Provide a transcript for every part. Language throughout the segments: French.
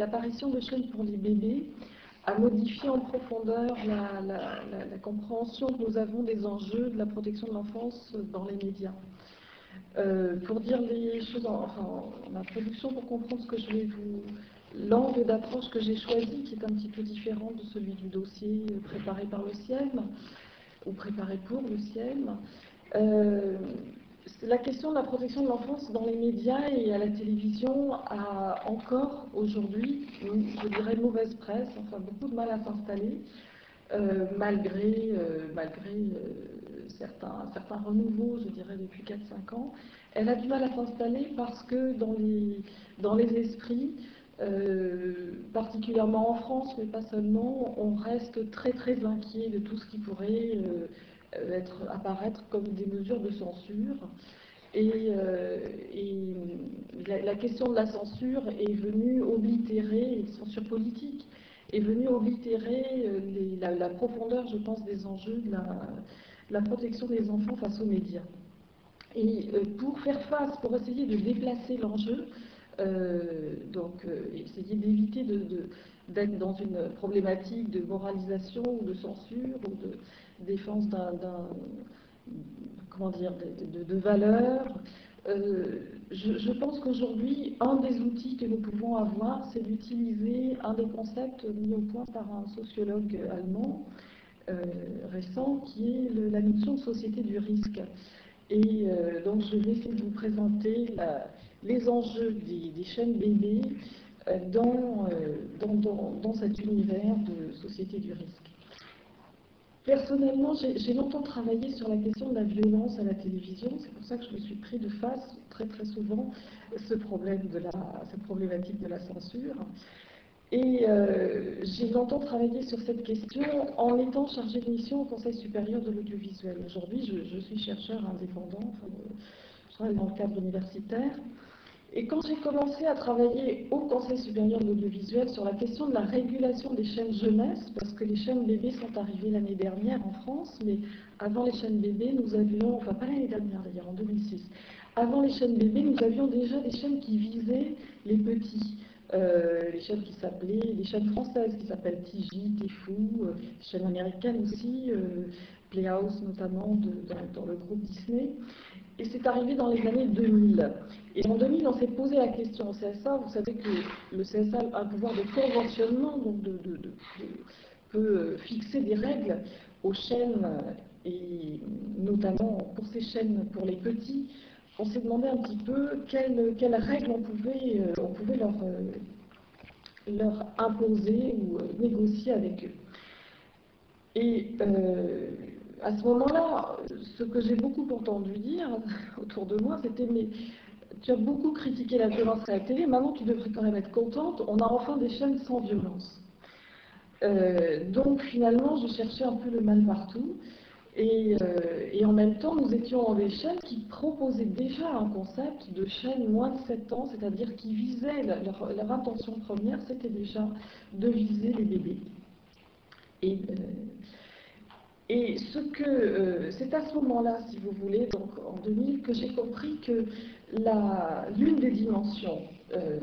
l'apparition de chaînes pour les bébés a modifié en profondeur la, compréhension que nous avons des enjeux de la protection de l'enfance dans les médias. Euh, pour dire les choses en, en, introduction, pour comprendre ce que je vais vous... L'angle d'approche que j'ai choisi, qui est un petit peu différent de celui du dossier préparé par le CIEM, ou préparé pour le CIEM, euh, la question de la protection de l'enfance dans les médias et à la télévision a encore aujourd'hui, je dirais, mauvaise presse, enfin beaucoup de mal à s'installer, euh, malgré, euh, malgré euh, certains, certains renouveaux, je dirais, depuis 4-5 ans. Elle a du mal à s'installer parce que dans les, dans les esprits, particulièrement en France, mais pas seulement, on reste très très inquiet de tout ce qui pourrait être, apparaître comme des mesures de censure. Et, euh, la, question de la censure est venue oblitérer, censure politique, est venue oblitérer euh, la, profondeur, je pense, des enjeux de la, protection des enfants face aux médias. Et pour faire face, pour essayer de déplacer l'enjeu, donc essayer d'éviter d'être dans une problématique de moralisation ou de censure ou de, défense d'un, comment dire, de, valeurs. Euh, je, pense qu'aujourd'hui, un des outils que nous pouvons avoir, c'est d'utiliser un des concepts mis au point par un sociologue allemand euh, récent, qui est la notion de société du risque. Et euh, donc, je vais essayer de vous présenter les enjeux des, chaînes bébés dans, dans, dans cet univers de société du risque. Personnellement, j'ai longtemps travaillé sur la question de la violence à la télévision. C'est pour ça que je me suis pris de face très très souvent ce problème cette problématique de la censure. Et euh, j'ai longtemps travaillé sur cette question en étant chargée de mission au Conseil supérieur de l'audiovisuel. Aujourd'hui, je, suis chercheur indépendant, je travaille dans le cadre universitaire. Et quand j'ai commencé à travailler au Conseil supérieur de l'audiovisuel sur la question de la régulation des chaînes jeunesse, parce que les chaînes bébés sont arrivées l'année dernière en France, mais avant les chaînes bébés, nous avions, enfin pas l'année dernière d'ailleurs, en 2006, avant les chaînes bébés, nous avions déjà des chaînes qui visaient les petits. Euh, les chaînes qui s'appelaient, les chaînes françaises qui s'appellent TJ, Tfou, euh, les chaînes américaines aussi, euh, Playhouse notamment dans, le groupe Disney. Et c'est arrivé dans les années 2000. Et en 2000, on s'est posé la question au CSA. Vous savez que le CSA a un pouvoir de conventionnement, donc de, peut fixer des règles aux chaînes, et notamment pour ces chaînes pour les petits. On s'est demandé un petit peu quelles, règles on pouvait, euh, on pouvait leur, euh, leur imposer ou euh, négocier avec eux. Et à ce moment-là, ce que j'ai beaucoup entendu dire autour de moi, c'était mais tu as beaucoup critiqué la violence à la télé, maintenant tu devrais quand même être contente, on a enfin des chaînes sans violence. Euh, donc finalement, je cherchais un peu le mal partout. Euh, et, en même temps, nous étions dans des chaînes qui proposaient déjà un concept de chaîne moins de 7 ans, c'est-à-dire qui visaient, leur, intention première, c'était déjà de viser les bébés. Et euh, et euh, c'est à ce moment-là, si vous voulez, donc en 2000, que j'ai compris que l'une des dimensions euh,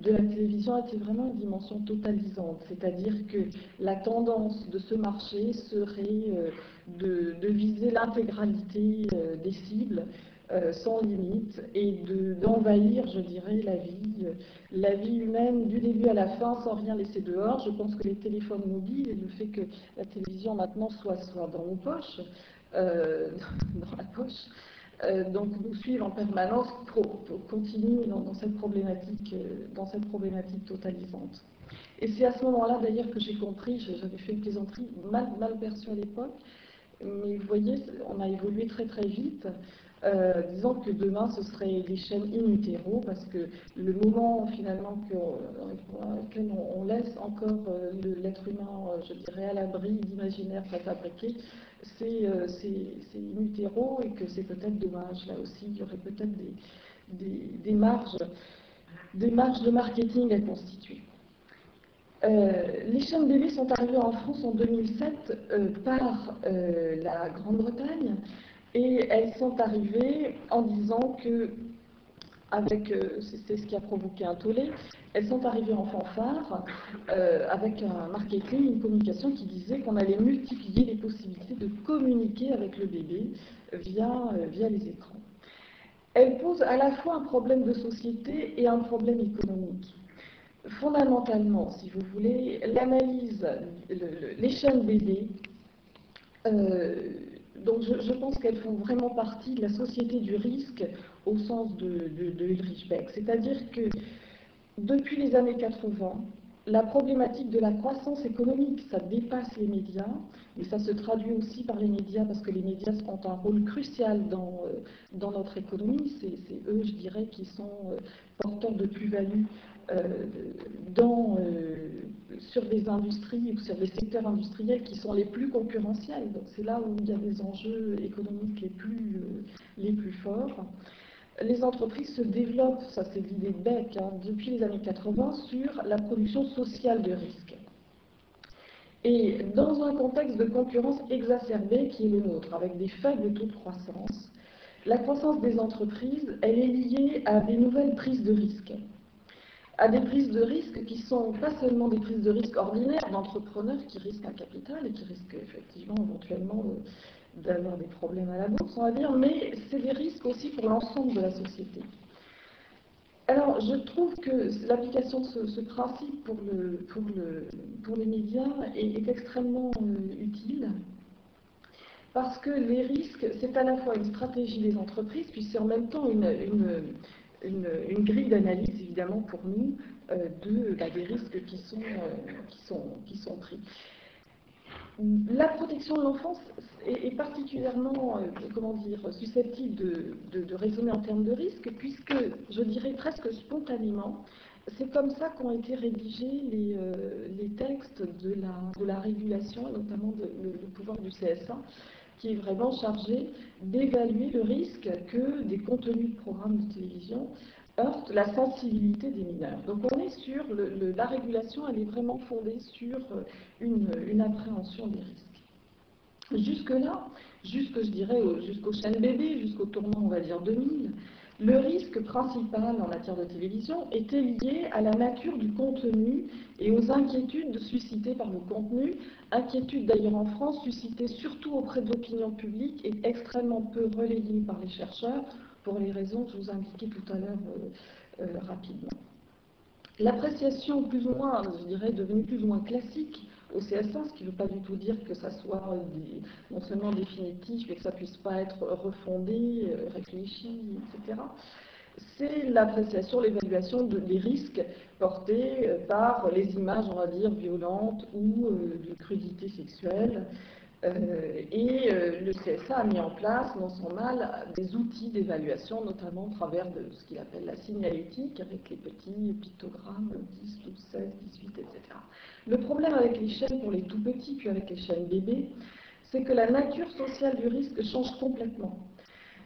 de la télévision était vraiment une dimension totalisante, c'est-à-dire que la tendance de ce marché serait euh, de, viser l'intégralité des cibles euh, sans limite et d'envahir, je dirais, la vie, euh, la vie humaine du début à la fin sans rien laisser dehors. Je pense que les téléphones mobiles et le fait que la télévision maintenant soit, soit dans nos poches, euh, dans la poche, donc nous suivent en permanence, pour, continuer dans, cette problématique, dans cette problématique totalisante. Et c'est à ce moment-là d'ailleurs que j'ai compris, j'avais fait une plaisanterie mal, mal perçue à l'époque, mais vous voyez, on a évolué très très vite. Euh, disons que demain ce serait les chaînes in parce que le moment finalement dans lequel on, laisse encore euh, l'être humain, euh, je dirais, à l'abri d'imaginaires préfabriqués, c'est utero et que c'est peut-être dommage. Là aussi, il y aurait peut-être des, marges, des marges de marketing à constituer. les chaînes bébés sont arrivées en France en 2007 par la Grande-Bretagne et elles sont arrivées en disant que avec, euh, c'est ce qui a provoqué un tollé, elles sont arrivées en fanfare euh, avec un marketing, une communication qui disait qu'on allait multiplier les possibilités de communiquer avec le bébé via, euh, via les écrans. Elles posent à la fois un problème de société et un problème économique. Fondamentalement, si vous voulez, l'analyse, les chaînes donc je, pense qu'elles font vraiment partie de la société du risque au sens de, Ulrich Beck. C'est-à-dire que depuis les années 80, la problématique de la croissance économique, ça dépasse les médias, mais ça se traduit aussi par les médias parce que les médias ont un rôle crucial dans, euh, dans notre économie. C'est eux, je dirais, qui sont euh, porteurs de plus-value dans, sur des industries ou sur des secteurs industriels qui sont les plus concurrentiels. Donc c'est là où il y a des enjeux économiques les plus, plus forts les entreprises se développent, ça c'est l'idée de Beck, hein, depuis les années 80, sur la production sociale de risques. Et dans un contexte de concurrence exacerbée qui est le nôtre, avec des faibles taux de croissance, la croissance des entreprises, elle est liée à des nouvelles prises de risques. À des prises de risques qui sont pas seulement des prises de risques ordinaires d'entrepreneurs qui risquent un capital et qui risquent effectivement éventuellement d'avoir des problèmes à la bourse, on va dire, mais c'est des risques aussi pour l'ensemble de la société. Alors, je trouve que l'application de ce, principe pour, le, pour, le, pour, les médias est, extrêmement euh, utile, parce que les risques, c'est à la fois une stratégie des entreprises, puis c'est en même temps une, une, grille d'analyse, évidemment, pour nous, euh, de, bah, des risques qui sont, euh, qui sont, pris. La protection de l'enfance est, particulièrement, euh, comment dire, susceptible de, raisonner en termes de risque, puisque, je dirais presque spontanément, c'est comme ça qu'ont été rédigés les, euh, textes de la, régulation, notamment le, pouvoir du CSA, qui est vraiment chargé d'évaluer le risque que des contenus de programmes de télévision heurte la sensibilité des mineurs. Donc on est sur, la régulation, elle est vraiment fondée sur euh, une, appréhension des risques. Jusque-là, jusque, je dirais, jusqu'aux chaînes bébés, jusqu'au tournant, on va dire, 2000, le risque principal en matière de télévision était lié à la nature du contenu et aux inquiétudes suscitées par le contenu, inquiétudes d'ailleurs en France suscitées surtout auprès de l'opinion publique et extrêmement peu relayées par les chercheurs, pour les raisons que je vous indiquais tout à l'heure euh, euh, rapidement. L'appréciation plus ou moins, je dirais, devenue plus ou moins classique au ce qui ne veut pas du tout dire que ça soit non seulement définitif, mais que ça ne puisse pas être refondé, euh, réfléchi, etc. C'est l'appréciation, l'évaluation des risques portés par les images, on va dire, violentes ou de crudité sexuelle, euh, et euh, le CSA a mis en place, non sans mal, des outils d'évaluation, notamment au travers de ce qu'il appelle la signalétique, avec les petits pictogrammes 10, 12, 16, 18, etc. Le problème avec les chaînes pour les tout petits, puis avec les chaînes bébés, c'est que la nature sociale du risque change complètement.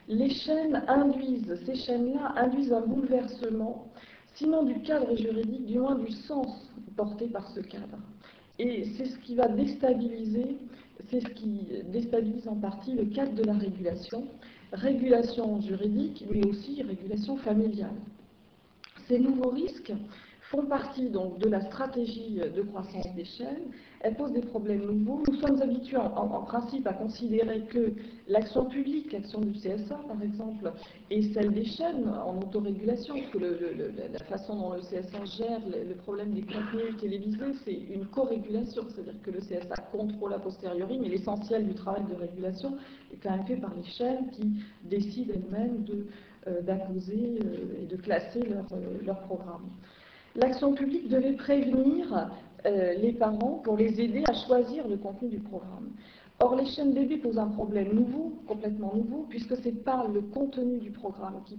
Les chaînes induisent, ces chaînes-là induisent un bouleversement, sinon du cadre juridique, du moins du sens porté par ce cadre. Et c'est ce qui va déstabiliser c'est ce qui déstabilise en partie le cadre de la régulation, régulation juridique, mais aussi régulation familiale. Ces nouveaux risques font partie donc de la stratégie de croissance des chaînes. Elles posent des problèmes nouveaux. Nous sommes habitués en, principe à considérer que l'action publique, l'action du CSA par exemple, et celle des chaînes en autorégulation, que la façon dont le CSA gère le, problème des contenus télévisés, c'est une co-régulation, c'est-à-dire que le CSA contrôle a posteriori, mais l'essentiel du travail de régulation est quand même fait par les chaînes qui décident elles-mêmes euh, d'imposer euh, et de classer leurs leur euh, programmes l'action publique devait prévenir euh, les parents pour les aider à choisir le contenu du programme. Or, les chaînes bébés posent un problème nouveau, complètement nouveau, puisque ce n'est pas le contenu du programme qui,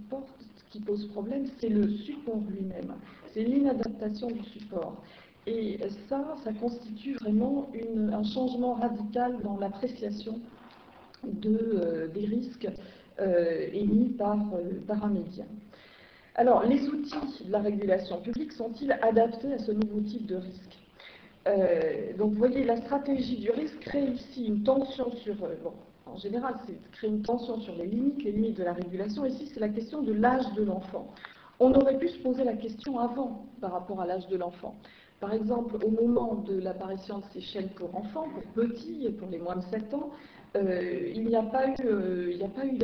pose problème, c'est le support lui-même. C'est l'inadaptation du support. Et ça, ça constitue vraiment un changement radical dans l'appréciation euh, des risques euh, émis par un média. Alors, les outils de la régulation publique sont-ils adaptés à ce nouveau type de risque euh, Donc, vous voyez, la stratégie du risque crée ici une tension sur... Euh, bon, en général, c'est créer une tension sur les limites, les limites de la régulation. Ici, c'est la question de l'âge de l'enfant. On aurait pu se poser la question avant par rapport à l'âge de l'enfant. Par exemple, au moment de l'apparition de ces chaînes pour enfants, pour petits et pour les moins de 7 ans, euh, il n'y a pas eu, euh, eu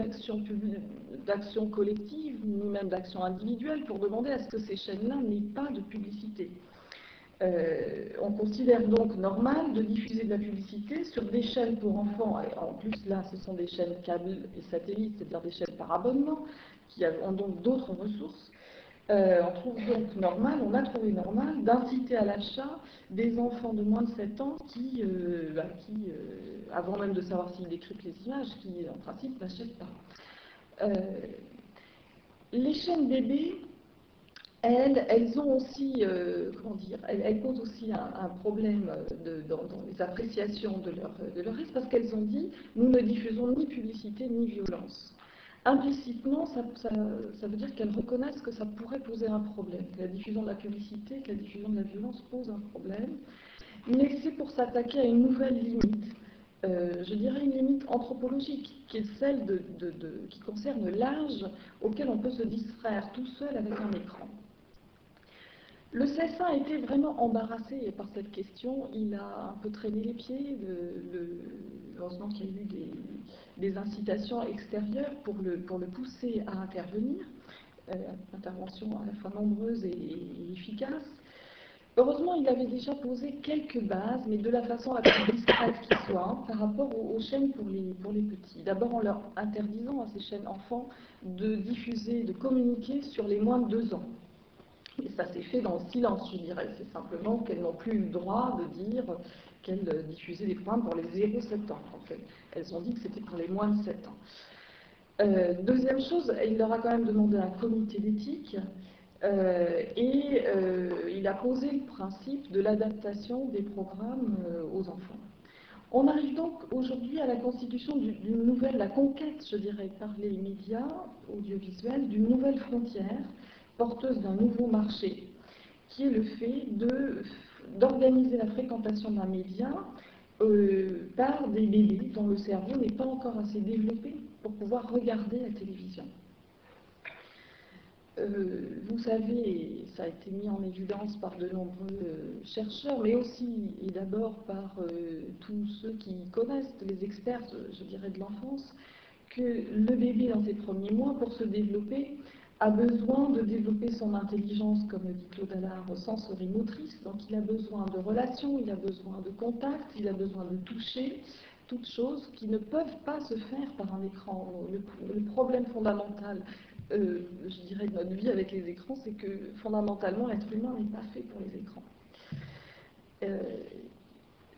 d'action collective, ni même d'action individuelle pour demander à ce que ces chaînes-là n'aient pas de publicité. Euh, on considère donc normal de diffuser de la publicité sur des chaînes pour enfants. en plus, là, ce sont des chaînes câbles et satellites, c'est-à-dire des chaînes par abonnement, qui ont donc d'autres ressources. Euh, on trouve donc normal, on a trouvé normal d'inciter à l'achat des enfants de moins de 7 ans qui, euh, bah, avant même de savoir s'ils décryptent les images, qui en principe n'achètent pas. les chaînes bébés elles, elles ont aussi, euh, comment dire, elles, posent aussi un, problème euh, dans, les appréciations de leur, de leur risque parce qu'elles ont dit nous ne diffusons ni publicité ni violence. Implicitement, ça, veut dire qu'elles reconnaissent que ça pourrait poser un problème, que la diffusion de la publicité, que la diffusion de la violence pose un problème, mais c'est pour s'attaquer à une nouvelle limite. Euh, je dirais une limite anthropologique, qui est celle qui concerne l'âge auquel on peut se distraire tout seul avec un écran. Le CSA a été vraiment embarrassé par cette question. Il a un peu traîné les pieds. heureusement qu'il y a eu des, incitations extérieures pour le, pousser à intervenir. Euh, intervention à la fois nombreuse et, efficace. Heureusement, il avait déjà posé quelques bases, mais de la façon la plus discrète qui soit, par rapport aux, chaînes pour les, pour les petits. D'abord en leur interdisant à ces chaînes enfants de diffuser, de communiquer sur les moins de deux ans. Et ça s'est fait dans le silence, je dirais. C'est simplement qu'elles n'ont plus eu le droit de dire qu'elles diffusaient des programmes pour les 0-7 ans. En fait. Elles ont dit que c'était pour les moins de 7 ans. Euh, deuxième chose, il leur a quand même demandé un comité d'éthique euh, et euh, il a posé le principe de l'adaptation des programmes aux enfants. On arrive donc aujourd'hui à la constitution d'une nouvelle, la conquête, je dirais, par les médias audiovisuels, d'une nouvelle frontière porteuse d'un nouveau marché, qui est le fait d'organiser la fréquentation d'un média euh, par des bébés dont le cerveau n'est pas encore assez développé pour pouvoir regarder la télévision. Euh, vous savez, ça a été mis en évidence par de nombreux euh, chercheurs, mais aussi et d'abord par tous ceux qui connaissent, les experts, je dirais, de l'enfance, que le bébé dans ses premiers mois, pour se développer, a besoin de développer son intelligence, comme le dit Claude Allard, sensorimotrice. Donc il a besoin de relations, il a besoin de contact, il a besoin de toucher, toutes choses qui ne peuvent pas se faire par un écran. Le, problème fondamental, euh, je dirais, de notre vie avec les écrans, c'est que fondamentalement, l'être humain n'est pas fait pour les écrans. Euh,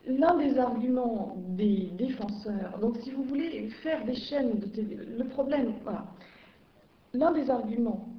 l'un des arguments des défenseurs, donc si vous voulez faire des chaînes de télé, le problème, voilà, L'un des arguments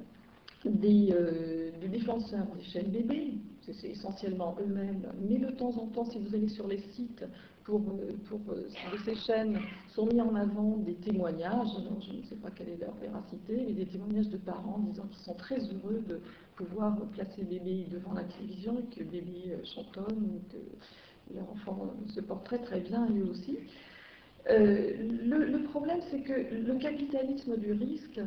des, euh, défenseurs des chaînes bébés, c'est essentiellement eux-mêmes, mais de temps en temps, si vous allez sur les sites pour, euh, pour euh, de ces chaînes, sont mis en avant des témoignages, je ne sais pas quelle est leur véracité, mais des témoignages de parents disant qu'ils sont très heureux de pouvoir placer bébé devant la télévision et que bébé chantonne, que leur enfant se porte très très bien eux aussi. le, problème, c'est que le capitalisme du risque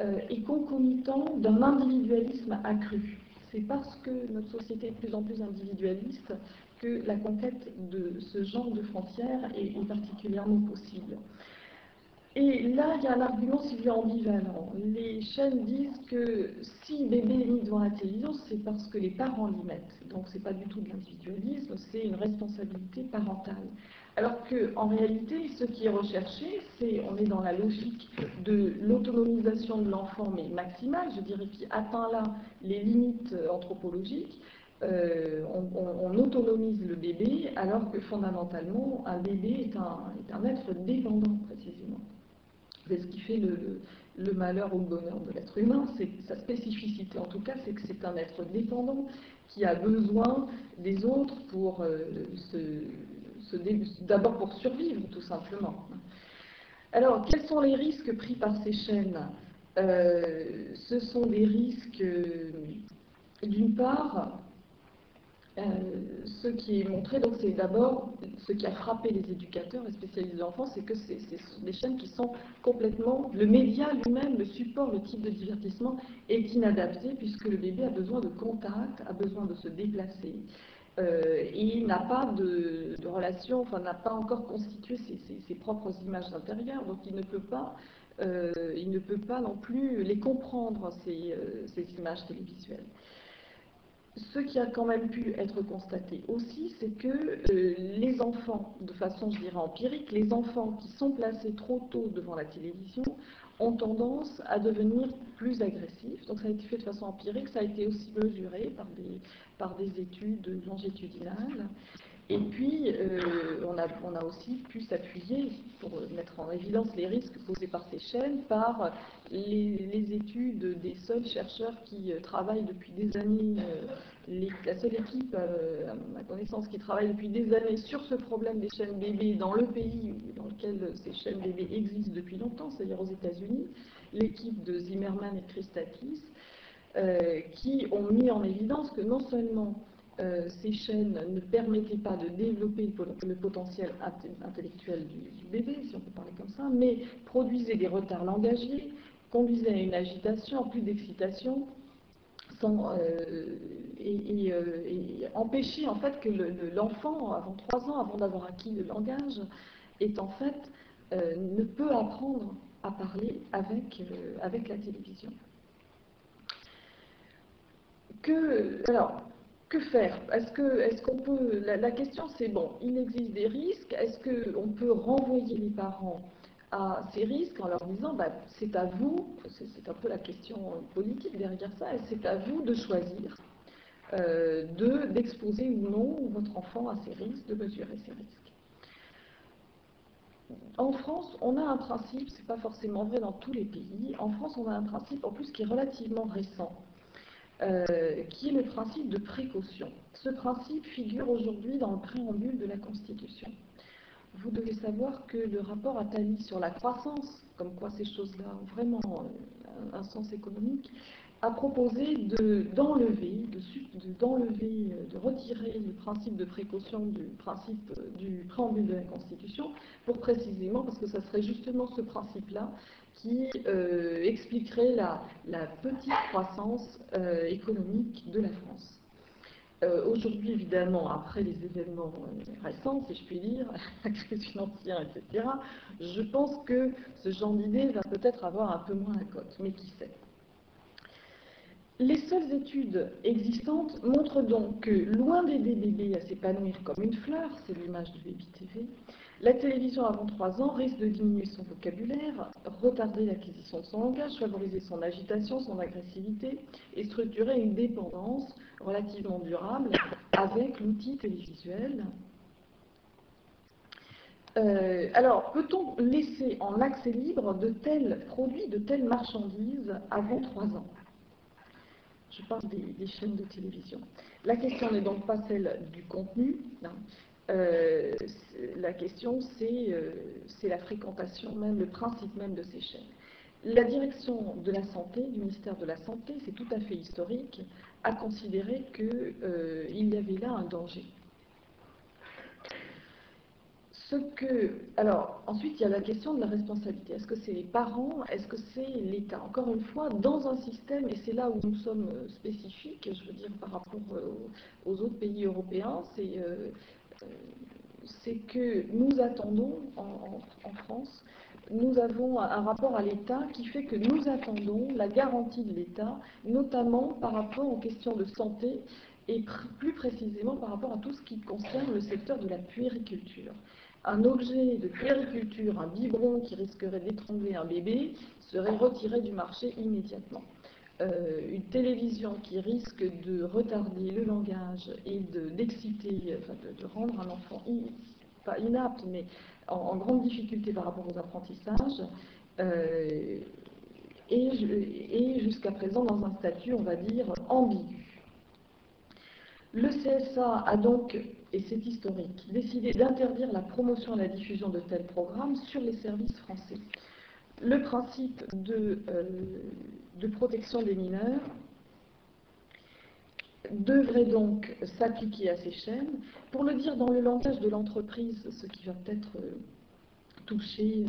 euh, est concomitant d'un individualisme accru. C'est parce que notre société est de plus en plus individualiste que la conquête de ce genre de frontières est, particulièrement possible. Et là, il y a un argument, si vous ambivalent. Les chaînes disent que si bébé est mis devant la télévision, c'est parce que les parents l'y mettent. Donc, ce n'est pas du tout de l'individualisme, c'est une responsabilité parentale. Alors qu'en réalité, ce qui est recherché, c'est, on est dans la logique de l'autonomisation de l'enfant, mais maximale, je dirais, qui atteint là les limites anthropologiques. Euh, on, autonomise le bébé, alors que fondamentalement, un bébé est un, être dépendant, précisément. C'est ce qui fait le, malheur ou le bonheur de l'être humain, c'est sa spécificité en tout cas, c'est que c'est un être dépendant qui a besoin des autres pour euh, se d'abord pour survivre tout simplement. Alors, quels sont les risques pris par ces chaînes? Euh, Ce sont des risques, euh, d'une part, euh, ce qui est montré, donc c'est d'abord ce qui a frappé les éducateurs et spécialistes de l'enfance, c'est que c'est des chaînes qui sont complètement, le média lui-même, le support, le type de divertissement est inadapté puisque le bébé a besoin de contact, a besoin de se déplacer. Euh, il n'a pas de, relation, enfin n'a pas encore constitué ses, propres images intérieures, donc il ne peut pas, euh, il ne peut pas non plus les comprendre ces euh, images télévisuelles. Ce qui a quand même pu être constaté aussi, c'est que euh, les enfants, de façon, je dirais, empirique, les enfants qui sont placés trop tôt devant la télévision ont tendance à devenir plus agressifs. Donc ça a été fait de façon empirique, ça a été aussi mesuré par des, par des études longitudinales. Et puis, euh, on, a, aussi pu s'appuyer pour mettre en évidence les risques posés par ces chaînes par les, études des seuls chercheurs qui euh, travaillent depuis des années, euh, la seule équipe, à ma connaissance, qui travaille depuis des années sur ce problème des chaînes bébés dans le pays dans lequel ces chaînes bébés existent depuis longtemps, c'est-à-dire aux États-Unis, l'équipe de Zimmerman et Christakis, qui ont mis en évidence que non seulement euh, ces chaînes ne permettaient pas de développer le, potentiel intellectuel du, bébé, si on peut parler comme ça, mais produisaient des retards langagiers, conduisaient à une agitation, plus d'excitation, euh, et, euh, et, empêcher en fait que l'enfant, avant trois ans, avant d'avoir acquis le langage, est en fait ne peut apprendre à parler avec, avec la télévision. Que, alors, que faire? Est-ce qu'on peut... La, question c'est, bon, il existe des risques, est-ce qu'on peut renvoyer les parents à ces risques en leur disant, bah, c'est à vous, c'est un peu la question politique derrière ça, c'est à vous de choisir euh, d'exposer ou non votre enfant à ces risques, de mesurer ces risques? En France, on a un principe, c'est pas forcément vrai dans tous les pays, en France on a un principe en plus qui est relativement récent, euh, qui est le principe de précaution. Ce principe figure aujourd'hui dans le préambule de la Constitution. Vous devez savoir que le rapport Attali sur la croissance, comme quoi ces choses-là ont vraiment euh, un sens économique, a proposé d'enlever, de, d'enlever, euh, de, retirer le principe de précaution du du préambule de la Constitution, pour précisément, parce que ça serait justement ce principe-là qui euh, expliquerait la, petite croissance euh, économique de la France. Euh, aujourd'hui, évidemment, après les événements récents, si je puis dire, la crise financière, etc., je pense que ce genre d'idée va peut-être avoir un peu moins la cote, mais qui sait. Les seules études existantes montrent donc que, loin d'aider bébé à s'épanouir comme une fleur, c'est l'image de Baby TV, la télévision avant 3 ans risque de diminuer son vocabulaire, retarder l'acquisition de son langage, favoriser son agitation, son agressivité et structurer une dépendance relativement durable avec l'outil télévisuel. Euh, alors, peut-on laisser en accès libre de tels produits, de telles marchandises avant 3 ans? Je parle des, chaînes de télévision. La question n'est donc pas celle du contenu, hein, euh, la question, euh, c'est la fréquentation même, le principe même de ces chaînes. La direction de la santé, du ministère de la Santé, c'est tout à fait historique, a considéré qu'il euh, y avait là un danger. Alors, ensuite, il y a la question de la responsabilité. Est-ce que c'est les parents? Est-ce que c'est l'État? Encore une fois, dans un système, et c'est là où nous sommes spécifiques, je veux dire, par rapport aux autres pays européens, c'est c'est que nous attendons en, France, nous avons un rapport à l'État qui fait que nous attendons la garantie de l'État, notamment par rapport aux questions de santé et plus précisément par rapport à tout ce qui concerne le secteur de la puériculture. Un objet de puériculture, un biberon qui risquerait d'étrangler un bébé, serait retiré du marché immédiatement. Euh, une télévision qui risque de retarder le langage et d'exciter, enfin de, rendre un enfant pas inapte, mais en, grande difficulté par rapport aux apprentissages, euh, et, jusqu'à présent dans un statut, on va dire, ambigu. Le CSA a donc, et c'est historique, décidé d'interdire la promotion et la diffusion de tels programmes sur les services français le principe euh, de, protection des mineurs devrait donc s'appliquer à ces chaînes. Pour le dire dans le langage de l'entreprise, ce qui va peut-être toucher,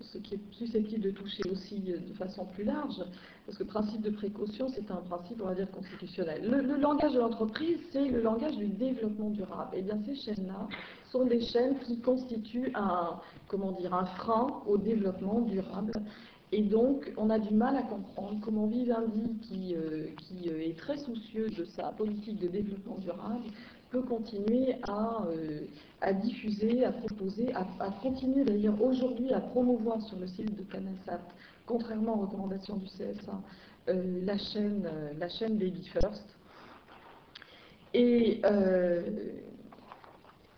ce qui est susceptible de toucher aussi de façon plus large, parce que le principe de précaution, c'est un principe, on va dire, constitutionnel. Le, langage de l'entreprise, c'est le langage du développement durable. Et eh bien ces chaînes-là sont des chaînes qui constituent un, comment dire, un frein au développement durable. Et donc, on a du mal à comprendre comment Vivendi, qui, euh, qui euh, est très soucieux de sa politique de développement durable, peut continuer à, euh, à diffuser, à proposer, à, à continuer d'ailleurs aujourd'hui à promouvoir sur le site de Canalsat contrairement aux recommandations du CSA, euh, la, chaîne, la chaîne Baby First. Et,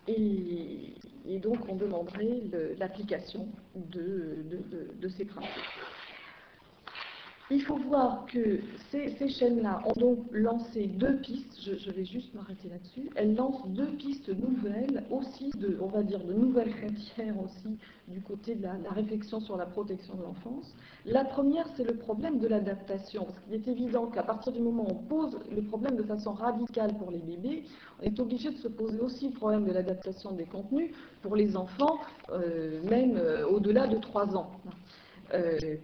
et, donc on demanderait l'application de, ces principes. Il faut voir que ces, chaînes-là ont donc lancé deux pistes, je, vais juste m'arrêter là-dessus, elles lancent deux pistes nouvelles, aussi de, on va dire, de nouvelles frontières aussi du côté de la, réflexion sur la protection de l'enfance. La première, c'est le problème de l'adaptation, parce qu'il est évident qu'à partir du moment où on pose le problème de façon radicale pour les bébés, on est obligé de se poser aussi le problème de l'adaptation des contenus pour les enfants, euh, même euh, au-delà de 3 ans. Euh,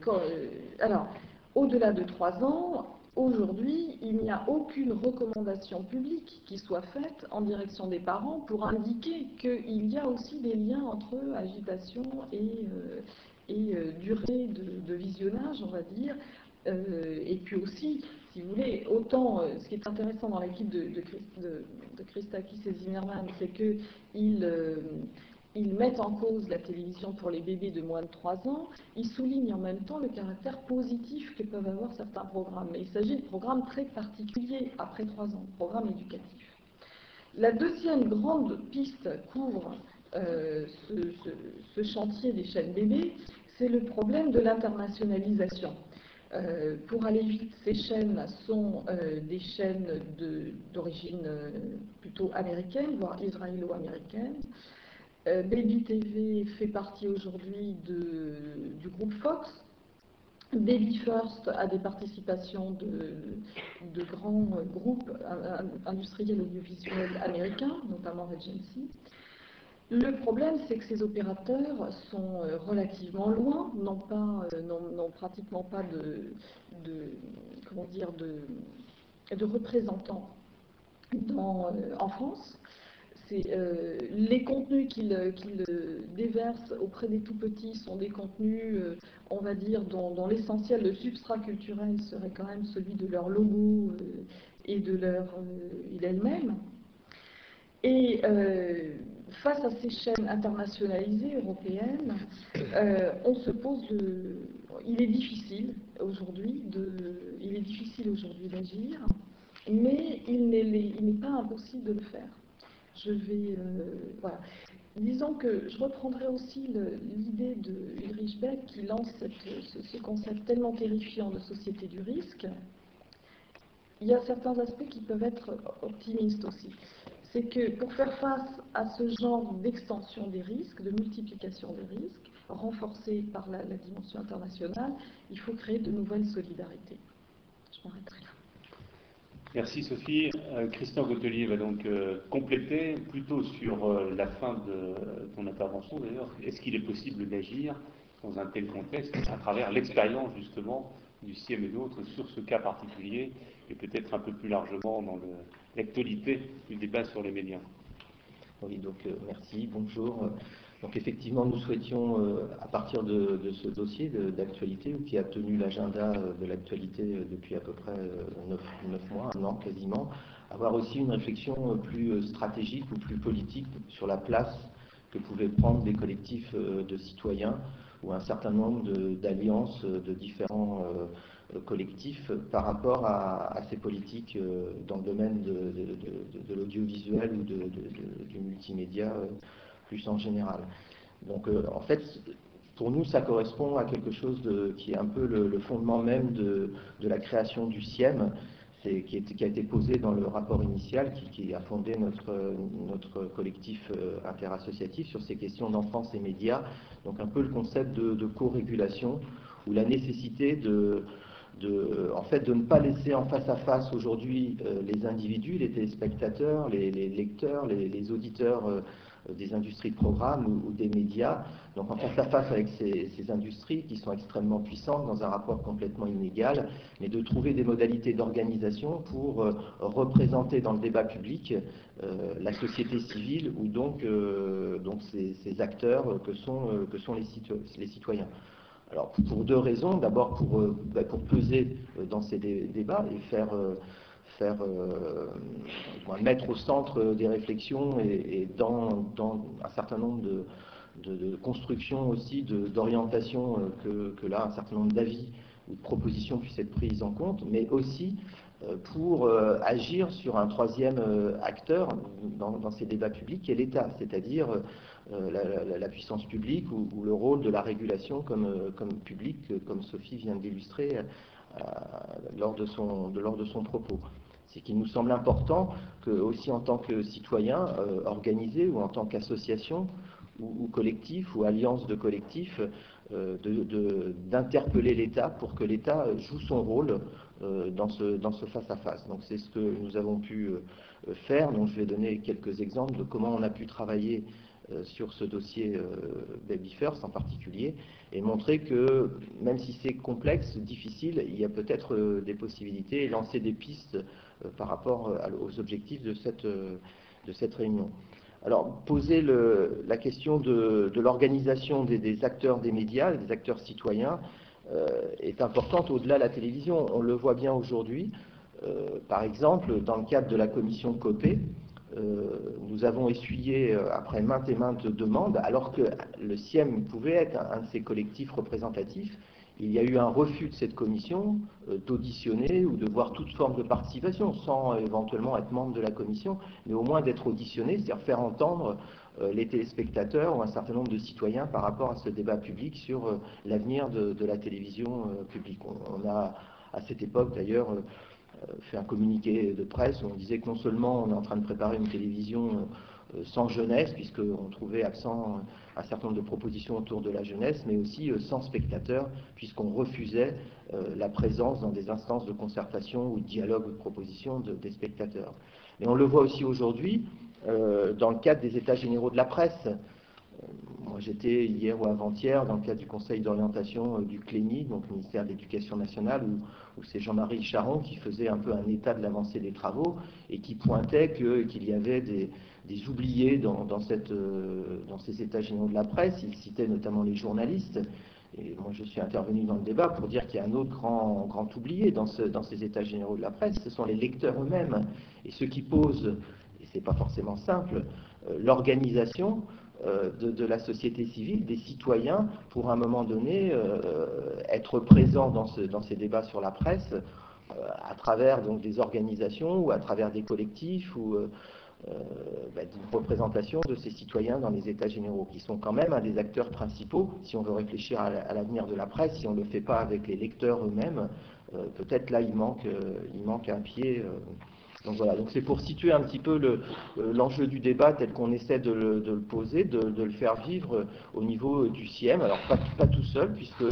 alors, au-delà de 3 ans, aujourd'hui, il n'y a aucune recommandation publique qui soit faite en direction des parents pour indiquer qu'il y a aussi des liens entre agitation et, euh, euh, durée de, visionnage, on va dire. Euh, et puis aussi, si vous voulez, autant ce qui est intéressant dans l'équipe de, de, de, de Christakis et Zimmerman, c'est qu'ils ils mettent en cause la télévision pour les bébés de moins de 3 ans, ils soulignent en même temps le caractère positif que peuvent avoir certains programmes. Il s'agit de programmes très particuliers après 3 ans, programmes éducatifs. La deuxième grande piste couvre euh, ce, chantier des chaînes bébés, c'est le problème de l'internationalisation. Euh, pour aller vite, ces chaînes sont euh, des chaînes d'origine plutôt américaine, voire israélo-américaine. Euh, Baby TV fait partie aujourd'hui du groupe Fox. Baby First a des participations de, grands groupes industriels audiovisuels américains, notamment Regency. Le problème, c'est que ces opérateurs sont euh, relativement loin, n'ont euh, pratiquement pas de, comment dire, de, représentants en France. Euh, les contenus qu'ils euh, déversent auprès des tout-petits sont des contenus, euh, on va dire, dont, l'essentiel, le substrat culturel serait quand même celui de leur logo et de leur île elle-même. Et face à ces chaînes internationalisées européennes, on se pose le... Il est difficile aujourd'hui il est difficile aujourd'hui d'agir, mais il n'est pas impossible de le faire je vais. Euh, voilà. Disons que je reprendrai aussi l'idée de Ulrich Beck qui lance ce, concept tellement terrifiant de société du risque. Il y a certains aspects qui peuvent être optimistes aussi. C'est que pour faire face à ce genre d'extension des risques, de multiplication des risques, renforcée par la, dimension internationale, il faut créer de nouvelles solidarités. Je m'arrêterai. Merci Sophie. Euh, Christian Gautelier va donc euh, compléter plutôt sur euh, la fin de ton intervention d'ailleurs. Est-ce qu'il est possible d'agir dans un tel contexte à travers l'expérience justement du CIEM et d'autres sur ce cas particulier et peut-être un peu plus largement dans l'actualité du débat sur les médias? Oui, donc merci, bonjour. Donc effectivement, nous souhaitions, euh, à partir de, ce dossier d'actualité, qui a tenu l'agenda euh, de l'actualité euh, depuis à peu près 9, mois, un an quasiment, avoir aussi une réflexion plus stratégique ou plus politique sur la place que pouvaient prendre des collectifs de citoyens ou un certain nombre d'alliances de, différents collectifs par rapport à, ces politiques dans le domaine de, l'audiovisuel ou du multimédia plus en général. Donc euh, en fait, pour nous, ça correspond à quelque chose qui est un peu le, fondement même de, la création du CIEM, qui, a été posé dans le rapport initial qui, a fondé notre, notre collectif euh, interassociatif sur ces questions d'enfance et médias. Donc un peu le concept de, co-régulation ou la nécessité de, de, en fait, de ne pas laisser en face à face aujourd'hui les individus, les téléspectateurs, les, lecteurs, les, auditeurs des industries de programme ou, des médias, donc en face à face avec ces, industries qui sont extrêmement puissantes dans un rapport complètement inégal, mais de trouver des modalités d'organisation pour euh, représenter dans le débat public euh, la société civile ou donc, euh, ces, acteurs que sont, les citoyens. Alors pour deux raisons, d'abord pour, bah, pour peser dans ces débats et faire euh, mettre au centre des réflexions et, dans, un certain nombre de, constructions aussi, d'orientation, euh, que, là un certain nombre d'avis ou de propositions puissent être prises en compte, mais aussi euh, pour agir sur un troisième acteur dans, ces débats publics, qui est l'État, c'est-à-dire la, puissance publique ou, le rôle de la régulation comme, comme public, comme Sophie vient d'illustrer lors, de son, lors de son propos c'est qu'il nous semble important que, aussi en tant que citoyen euh, organisé ou en tant qu'association ou, collectif ou alliance de collectifs, euh, d'interpeller l'État pour que l'État joue son rôle euh, dans ce dans ce face à face. Donc c'est ce que nous avons pu faire. Donc je vais donner quelques exemples de comment on a pu travailler sur ce dossier Baby First en particulier, et montrer que même si c'est complexe, difficile, il y a peut-être des possibilités et lancer des pistes euh, par rapport euh, aux objectifs de cette, euh, de cette réunion. Alors, poser la question de, l'organisation des, acteurs des médias, des acteurs citoyens, est importante au-delà de la télévision. On le voit bien aujourd'hui. par exemple, dans le cadre de la commission COPé, nous avons essuyé, après maintes et maintes demandes, alors que le CIEM pouvait être un de ces collectifs représentatifs, il y a eu un refus de cette commission euh, d'auditionner ou de voir toute forme de participation, sans éventuellement être membre de la commission, mais au moins d'être auditionné, c'est-à-dire faire entendre euh, les téléspectateurs ou un certain nombre de citoyens par rapport à ce débat public sur euh, l'avenir de, la télévision publique. On, a, à cette époque d'ailleurs, fait un communiqué de presse où on disait que non seulement on est en train de préparer une télévision euh, sans jeunesse, puisqu'on trouvait absent un certain nombre de propositions autour de la jeunesse, mais aussi euh, sans spectateurs, puisqu'on refusait euh, la présence dans des instances de concertation ou de dialogue ou de proposition des spectateurs. Et on le voit aussi aujourd'hui dans le cadre des états généraux de la presse. Moi, j'étais hier ou avant-hier dans le cadre du conseil d'orientation du CLENI, donc ministère de l'Éducation nationale, où, c'est Jean-Marie Charon qui faisait un peu un état de l'avancée des travaux et qui pointait qu'il y avait des, oubliés euh, dans ces états généraux de la presse. Il citait notamment les journalistes. Et moi, je suis intervenu dans le débat pour dire qu'il y a un autre grand, oublié dans ces états généraux de la presse, ce sont les lecteurs eux-mêmes. Et ceux qui posent, et ce n'est pas forcément simple, euh, l'organisation euh, de, la société civile, des citoyens, pour un moment donné être présents dans, ce, dans ces débats sur la presse, à travers donc, des organisations ou à travers des collectifs ou euh, bah, d'une représentation de ces citoyens dans les États généraux, qui sont quand même un des acteurs principaux, si on veut réfléchir à l'avenir de la presse, si on ne le fait pas avec les lecteurs eux-mêmes, euh, peut-être là euh, il manque un pied. Donc voilà, donc c'est pour situer un petit peu l'enjeu du débat tel qu'on essaie de le, poser, de, le faire vivre au niveau du CIEM. Alors pas, tout seul, puisque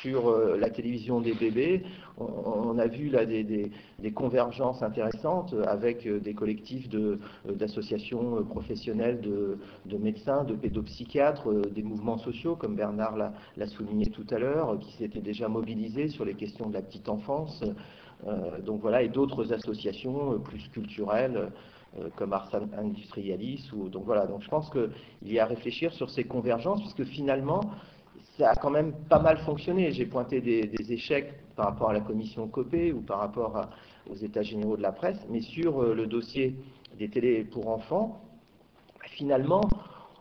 sur euh, la télévision des bébés. On, a vu là des, convergences intéressantes avec euh, des collectifs euh, d'associations professionnelles de, médecins, de pédopsychiatres, des mouvements sociaux, comme Bernard l'a souligné tout à l'heure, qui s'étaient déjà mobilisés sur les questions de la petite enfance. Donc voilà, et d'autres associations plus culturelles comme Ars Industrialis. Ou, donc voilà, donc je pense qu'il y a à réfléchir sur ces convergences, puisque finalement, ça a quand même pas mal fonctionné. J'ai pointé des, échecs par rapport à la commission COPé ou par rapport aux états généraux de la presse, mais sur euh, le dossier des télés pour enfants, finalement,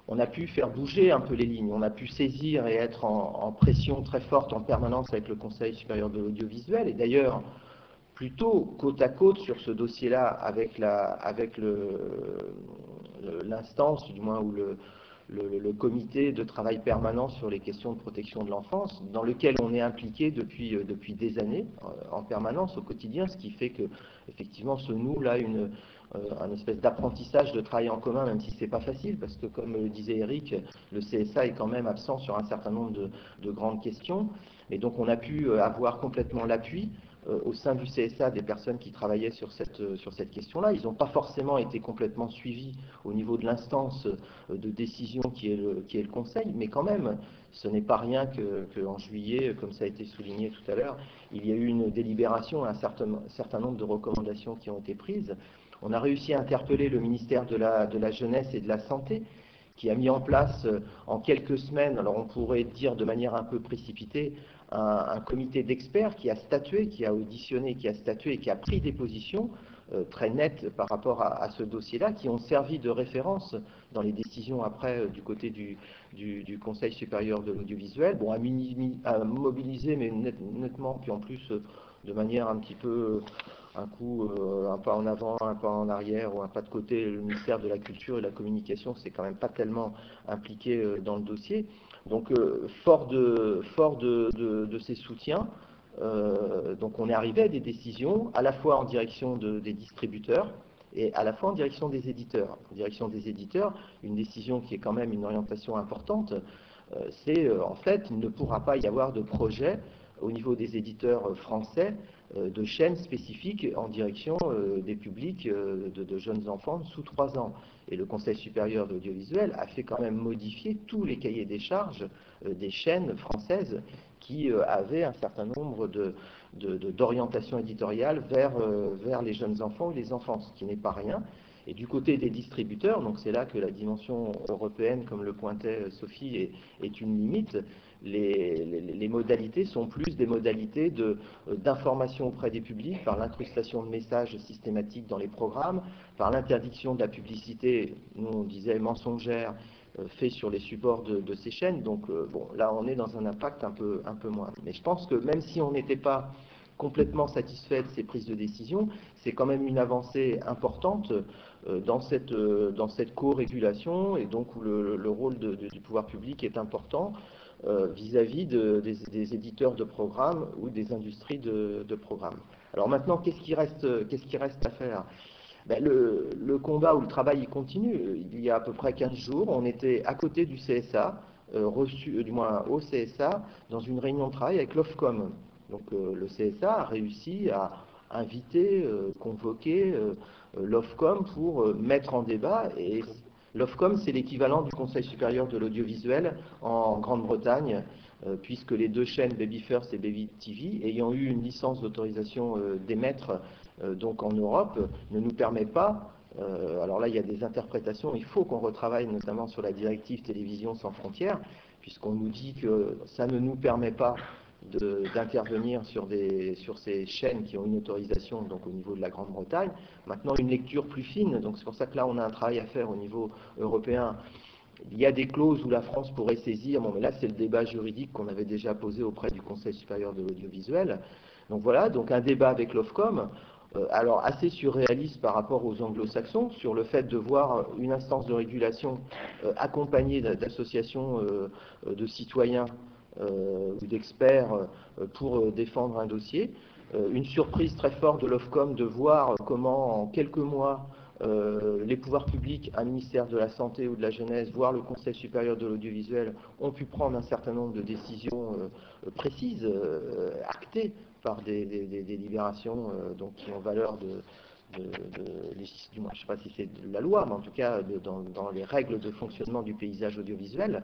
on a pu faire bouger un peu les lignes, on a pu saisir et être en, pression très forte en permanence avec le Conseil supérieur de l'audiovisuel. Et d'ailleurs, plutôt côte à côte sur ce dossier-là avec l'instance, avec du moins, ou le, le, comité de travail permanent sur les questions de protection de l'enfance, dans lequel on est impliqué depuis, depuis des années en permanence au quotidien, ce qui fait que effectivement se noue là une, un espèce d'apprentissage de travail en commun, même si ce n'est pas facile, parce que comme le disait Eric, le CSA est quand même absent sur un certain nombre de, de grandes questions. Et donc on a pu avoir complètement l'appui euh, au sein du CSA des personnes qui travaillaient sur cette, euh, sur cette question-là. Ils n'ont pas forcément été complètement suivis au niveau de l'instance euh, de décision qui est, le, Conseil, mais quand même, ce n'est pas rien qu'en juillet, comme ça a été souligné tout à l'heure, il y a eu une délibération, un certain, certain nombre de recommandations qui ont été prises. On a réussi à interpeller le ministère de la Jeunesse et de la Santé, qui a mis en place en quelques semaines, alors on pourrait dire de manière un peu précipitée, un, comité d'experts qui a statué, qui a auditionné, qui a statué, qui a pris des positions euh, très nettes par rapport à, ce dossier-là, qui ont servi de référence dans les décisions après euh, du côté du, Conseil supérieur de l'audiovisuel, bon, à, mobiliser, mais nettement, puis en plus euh, de manière un petit peu un coup, un pas en avant, un pas en arrière ou un pas de côté. Le ministère de la Culture et de la Communication, c'est quand même pas tellement impliqué dans le dossier. Donc, euh, fort, de, ces soutiens, euh, on est arrivé à des décisions à la fois en direction des distributeurs et à la fois en direction des éditeurs. En direction des éditeurs, une décision qui est quand même une orientation importante, euh, c'est en fait, il ne pourra pas y avoir de projet au niveau des éditeurs français de chaînes spécifiques en direction des publics de, jeunes enfants sous 3 ans. Et le Conseil supérieur d'audiovisuel a fait quand même modifier tous les cahiers des charges euh, des chaînes françaises qui euh, avaient un certain nombre d'orientations éditoriales vers, euh, les jeunes enfants ou les enfants, ce qui n'est pas rien. Et du côté des distributeurs, donc c'est là que la dimension européenne, comme le pointait Sophie, est une limite, les, modalités sont plus des modalités euh, d'information auprès des publics par l'incrustation de messages systématiques dans les programmes, par l'interdiction de la publicité, nous on disait mensongère, euh, fait sur les supports de, ces chaînes. Donc euh, bon, là on est dans un impact un peu, un peu moins. Mais je pense que même si on n'était pas complètement satisfait de ces prises de décision, c'est quand même une avancée importante dans cette, dans cette co-régulation et donc où le, rôle du pouvoir public est important. Euh, vis-à-vis des, éditeurs de programmes ou des industries de, programmes. Alors maintenant, qu'est-ce qui reste, à faire? Ben, le, combat ou le travail il continue. Il y a à peu près 15 jours, on était à côté du CSA, euh, reçu, euh, du moins au CSA, dans une réunion de travail avec l'OFCOM. Donc le CSA a réussi à inviter, convoquer l'OFCOM pour mettre en débat et L'OFCOM, c'est l'équivalent du Conseil supérieur de l'audiovisuel en Grande-Bretagne, euh, puisque les deux chaînes Baby First et Baby TV, ayant eu une licence d'autorisation euh, d'émettre euh, donc en Europe, ne nous permet pas alors là, il y a des interprétations. Il faut qu'on retravaille notamment sur la directive télévision sans frontières, puisqu'on nous dit que ça ne nous permet pas d'intervenir sur, sur ces chaînes qui ont une autorisation donc au niveau de la Grande-Bretagne. Maintenant, une lecture plus fine, donc c'est pour ça que là, on a un travail à faire au niveau européen. Il y a des clauses où la France pourrait saisir, bon, mais là, c'est le débat juridique qu'on avait déjà posé auprès du Conseil supérieur de l'audiovisuel. Donc voilà, donc un débat avec l'OFCOM, euh, alors assez surréaliste par rapport aux anglo-saxons, sur le fait de voir une instance de régulation euh, accompagnée d'associations euh, de citoyens ou d'experts euh, pour euh, défendre un dossier. une surprise très forte de l'OFCOM de voir comment en quelques mois les pouvoirs publics, un ministère de la Santé ou de la Jeunesse, voire le Conseil supérieur de l'audiovisuel, ont pu prendre un certain nombre de décisions précises, actées par des, délibérations donc, qui ont valeur de, je ne sais pas si c'est la loi, mais en tout cas dans, les règles de fonctionnement du paysage audiovisuel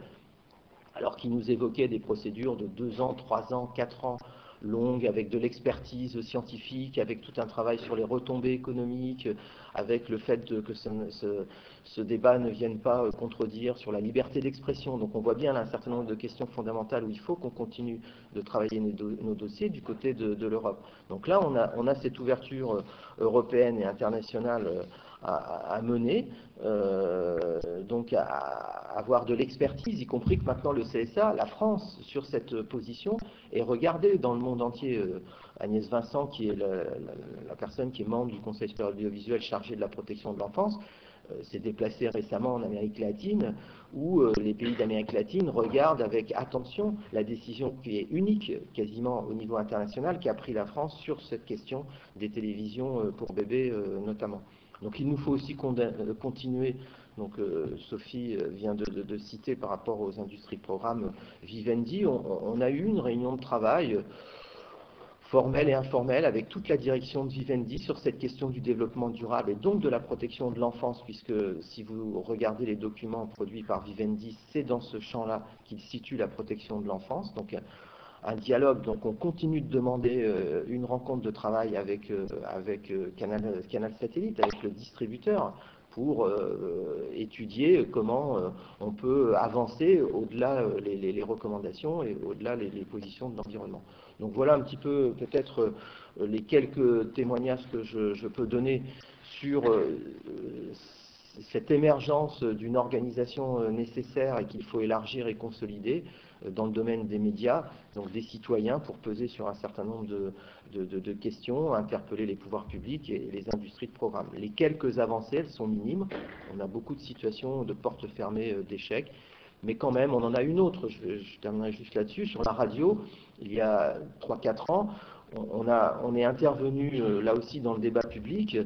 alors qu'il nous évoquait des procédures de deux ans, trois ans, quatre ans longues, avec de l'expertise scientifique, avec tout un travail sur les retombées économiques, avec le fait que ce, débat ne vienne pas euh, contredire sur la liberté d'expression. Donc on voit bien un certain nombre de questions fondamentales où il faut qu'on continue de travailler nos, dossiers du côté de, l'Europe. Donc là, on a, cette ouverture euh, européenne et internationale euh, à, mener, euh, donc à, avoir de l'expertise, y compris que maintenant le CSA, la France, sur cette position, est regardée dans le monde entier. Euh, Agnès Vincent, qui est la, personne qui est membre du Conseil supérieur audiovisuel chargé de la protection de l'enfance, s'est déplacé récemment en Amérique latine, où les pays d'Amérique latine regardent avec attention la décision qui est unique quasiment au niveau international qu'a pris la France sur cette question des télévisions pour bébés notamment. Donc il nous faut aussi continuer donc Sophie vient de, citer par rapport aux industries de programme Vivendi, on, a eu une réunion de travail formelle et informelle avec toute la direction de Vivendi sur cette question du développement durable et donc de la protection de l'enfance, puisque si vous regardez les documents produits par Vivendi, c'est dans ce champ-là qu'il situe la protection de l'enfance. Donc un dialogue, donc on continue de demander euh, une rencontre de travail avec, euh, euh, Canal, Satellite, avec le distributeur, pour étudier comment on peut avancer au-delà les, recommandations et au-delà les, positions de l'environnement. Donc voilà un petit peu peut-être les quelques témoignages que je, peux donner sur cette émergence d'une organisation euh, nécessaire et qu'il faut élargir et consolider dans le domaine des médias, donc des citoyens, pour peser sur un certain nombre de, questions, interpeller les pouvoirs publics et les industries de programme. Les quelques avancées, elles sont minimes. On a beaucoup de situations de portes fermées d'échecs. Mais quand même, on en a une autre, je, terminerai juste là-dessus, sur la radio, il y a 3-4 ans, on, a, on, est intervenu euh, là aussi dans le débat public,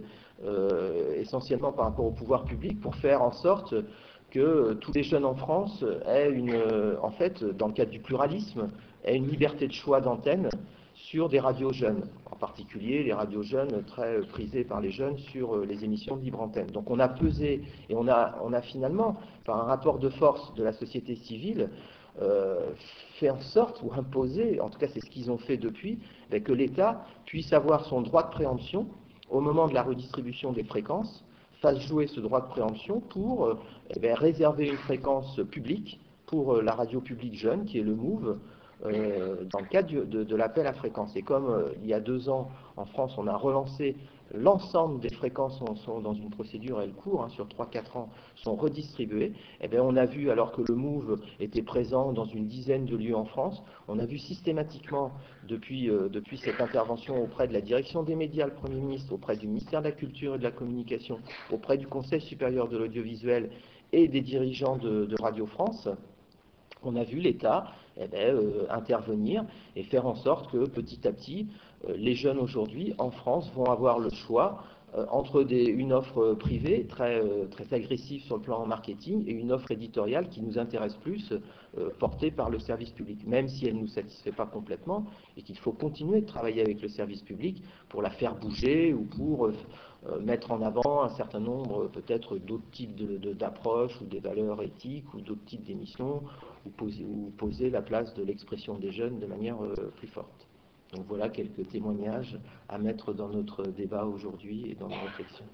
euh, essentiellement par rapport au pouvoir public, pour faire en sorte que tous les jeunes en France aient une, en fait, dans le cadre du pluralisme, aient une liberté de choix d'antenne sur des radios jeunes, en particulier les radios jeunes très prisées par les jeunes sur euh, les émissions de libre antenne. Donc on a pesé et on a, on a finalement, par un rapport de force de la société civile, euh, fait en sorte ou imposé, en tout cas c'est ce qu'ils ont fait depuis, ben, que l'État puisse avoir son droit de préemption au moment de la redistribution des fréquences, fasse jouer ce droit de préemption pour euh, eh ben, réserver une fréquence publique pour la radio publique jeune, qui est le MOVE, euh, dans le cadre de, l'appel à fréquence. Et comme euh, il y a deux ans, en France, on a relancé l'ensemble des fréquences sont dans une procédure, elle court, hein, sur 3-4 ans, sont redistribuées, eh bien, on a vu, alors que le MOVE était présent dans une dizaine de lieux en France, on a vu systématiquement, depuis, euh, depuis cette intervention auprès de la direction des médias, le Premier ministre, auprès du ministère de la Culture et de la Communication, auprès du Conseil supérieur de l'audiovisuel et des dirigeants de Radio France, on a vu l'État eh ben, euh, intervenir et faire en sorte que petit à petit, euh, les jeunes aujourd'hui en France vont avoir le choix euh, entre une offre privée très, très agressive sur le plan marketing et une offre éditoriale qui nous intéresse plus, portée par le service public, même si elle ne nous satisfait pas complètement et qu'il faut continuer de travailler avec le service public pour la faire bouger ou pour mettre en avant un certain nombre peut-être d'autres types d'approches ou des valeurs éthiques ou d'autres types d'émissions ou poser, la place de l'expression des jeunes de manière euh, plus forte. Donc voilà quelques témoignages à mettre dans notre débat aujourd'hui et dans nos réflexions.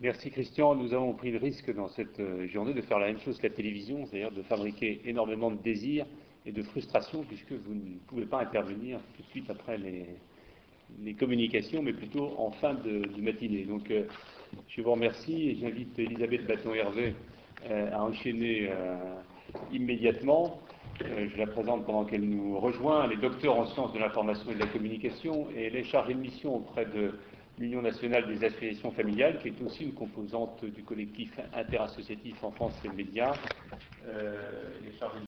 Merci Christian. Nous avons pris le risque dans cette euh, journée de faire la même chose que la télévision, c'est-à-dire de fabriquer énormément de désirs et de frustration, puisque vous ne pouvez pas intervenir tout de suite après les, communications, mais plutôt en fin de, matinée. Donc euh, je vous remercie et j'invite Elisabeth Bâton-Hervé à enchaîner immédiatement. Euh, je la présente pendant qu'elle nous rejoint. Elle est docteur en sciences de l'information et de la communication et elle est chargée de mission auprès de l'Union nationale des associations familiales, qui est aussi une composante du collectif interassociatif en France et médias.